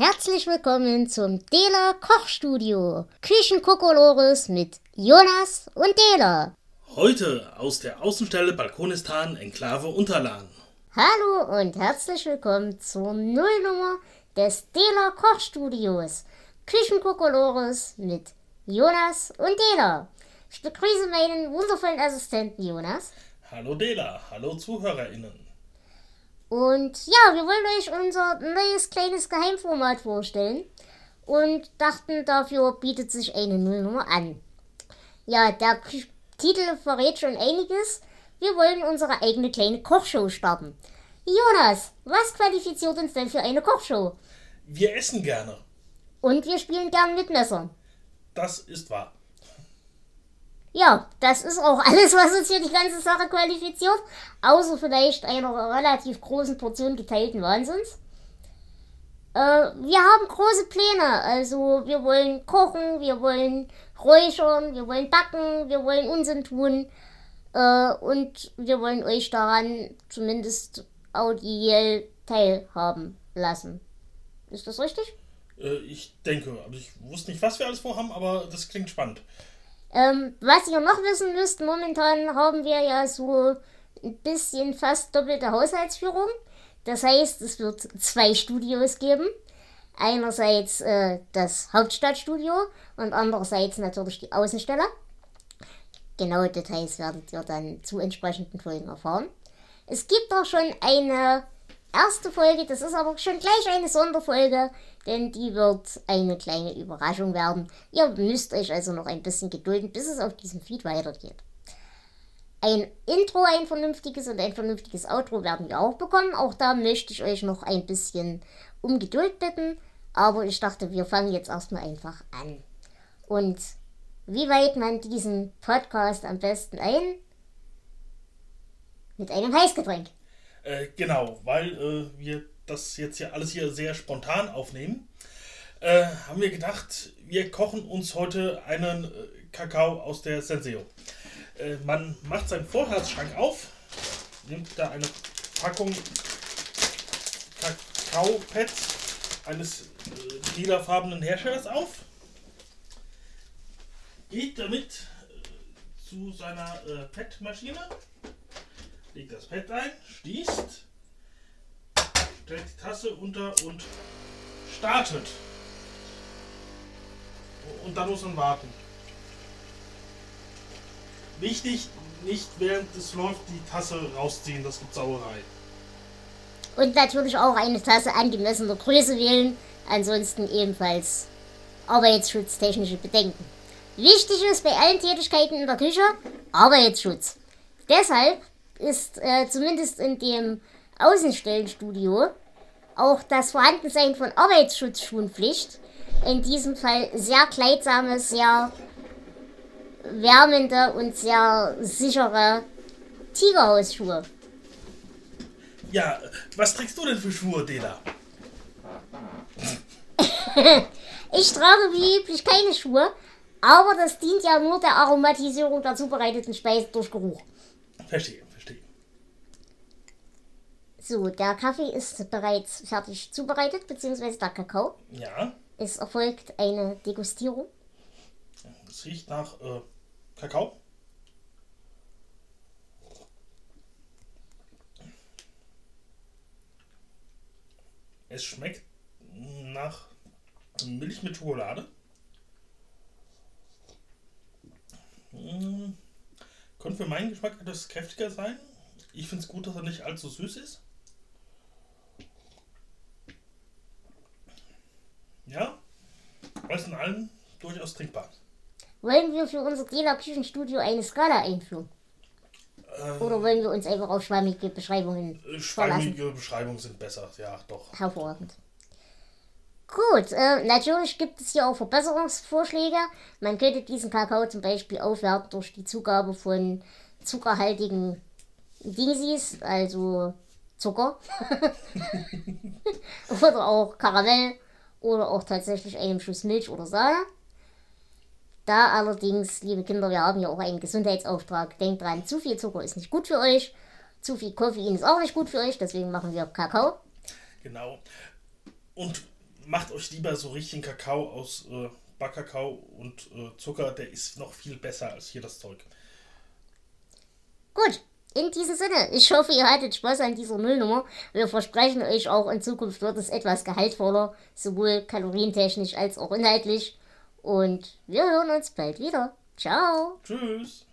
Herzlich willkommen zum Dela Kochstudio. Küchenkokolores mit Jonas und Dela. Heute aus der Außenstelle Balkonistan Enklave Unterlagen. Hallo und herzlich willkommen zur Nullnummer des Dela Kochstudios. Küchenkokolores mit Jonas und Dela. Ich begrüße meinen wundervollen Assistenten Jonas. Hallo Dela, hallo ZuhörerInnen. Und ja, wir wollen euch unser neues kleines Geheimformat vorstellen und dachten, dafür bietet sich eine Nullnummer an. Ja, der Titel verrät schon einiges. Wir wollen unsere eigene kleine Kochshow starten. Jonas, was qualifiziert uns denn für eine Kochshow? Wir essen gerne. Und wir spielen gern mit Messern. Das ist wahr. Ja, das ist auch alles, was uns hier die ganze Sache qualifiziert. Außer vielleicht einer relativ großen Portion geteilten Wahnsinns. Äh, wir haben große Pläne. Also wir wollen kochen, wir wollen räuchern, wir wollen backen, wir wollen Unsinn tun. Äh, und wir wollen euch daran zumindest audiell teilhaben lassen. Ist das richtig? Äh, ich denke. Also ich wusste nicht, was wir alles vorhaben, aber das klingt spannend. Ähm, was ihr noch wissen müsst, momentan haben wir ja so ein bisschen fast doppelte Haushaltsführung. Das heißt, es wird zwei Studios geben. Einerseits äh, das Hauptstadtstudio und andererseits natürlich die Außenstelle. Genaue Details werdet ihr dann zu entsprechenden Folgen erfahren. Es gibt auch schon eine erste Folge, das ist aber schon gleich eine Sonderfolge, denn die wird eine kleine Überraschung werden. Ihr müsst euch also noch ein bisschen gedulden, bis es auf diesem Feed weitergeht. Ein Intro, ein vernünftiges und ein vernünftiges Outro werden wir auch bekommen. Auch da möchte ich euch noch ein bisschen um Geduld bitten. Aber ich dachte, wir fangen jetzt erstmal einfach an. Und wie weit man diesen Podcast am besten ein? Mit einem Heißgetränk. Äh, genau, weil äh, wir das jetzt ja alles hier sehr spontan aufnehmen, äh, haben wir gedacht, wir kochen uns heute einen äh, Kakao aus der Senseo. Äh, man macht seinen Vorratsschrank auf, nimmt da eine Packung Kakaopads eines lilafarbenen Herstellers auf, geht damit zu seiner äh, PET-Maschine, legt das Pad ein, schließt, stellt die Tasse unter und startet. Und dann muss man warten. Wichtig, nicht während es läuft die Tasse rausziehen, das gibt Sauerei. Und natürlich auch eine Tasse angemessener Größe wählen, ansonsten ebenfalls arbeitsschutztechnische Bedenken. Wichtig ist bei allen Tätigkeiten in der Küche Arbeitsschutz. Deshalb ist äh, zumindest in dem Außenstellenstudio auch das Vorhandensein von Arbeitsschutzschuhen Pflicht. In diesem Fall sehr kleidsame, sehr wärmende und sehr sichere Tigerhausschuhe. Ja, was trägst du denn für Schuhe, Dela? ich trage wie üblich keine Schuhe, aber das dient ja nur der Aromatisierung der zubereiteten Speise durch Geruch. Verstehe, verstehe. So, der Kaffee ist bereits fertig zubereitet, beziehungsweise der Kakao. Ja. Es erfolgt eine Degustierung. Es riecht nach äh, Kakao. Es schmeckt nach Milch mit Schokolade. Hm, könnte für meinen Geschmack etwas kräftiger sein. Ich finde es gut, dass er nicht allzu süß ist. Ja, alles in allem durchaus trinkbar. Wollen wir für unser Dela Küchenstudio eine Skala einführen? Ähm, Oder wollen wir uns einfach auf schwammige Beschreibungen verlassen? Schwammige Beschreibungen sind besser, ja, doch. Hervorragend. Gut, äh, natürlich gibt es hier auch Verbesserungsvorschläge. Man könnte diesen Kakao zum Beispiel aufwerten durch die Zugabe von zuckerhaltigen Dingsies, also Zucker. oder auch Karamell oder auch tatsächlich einem Schuss Milch oder Sahne. Da allerdings, liebe Kinder, wir haben ja auch einen Gesundheitsauftrag. Denkt dran, zu viel Zucker ist nicht gut für euch. Zu viel Koffein ist auch nicht gut für euch. Deswegen machen wir Kakao. Genau. Und macht euch lieber so richtigen Kakao aus äh, Backkakao und äh, Zucker. Der ist noch viel besser als hier das Zeug. Gut, in diesem Sinne, ich hoffe, ihr hattet Spaß an dieser Nullnummer. Wir versprechen euch auch in Zukunft wird es etwas gehaltvoller, sowohl kalorientechnisch als auch inhaltlich. Und wir hören uns bald wieder. Ciao. Tschüss.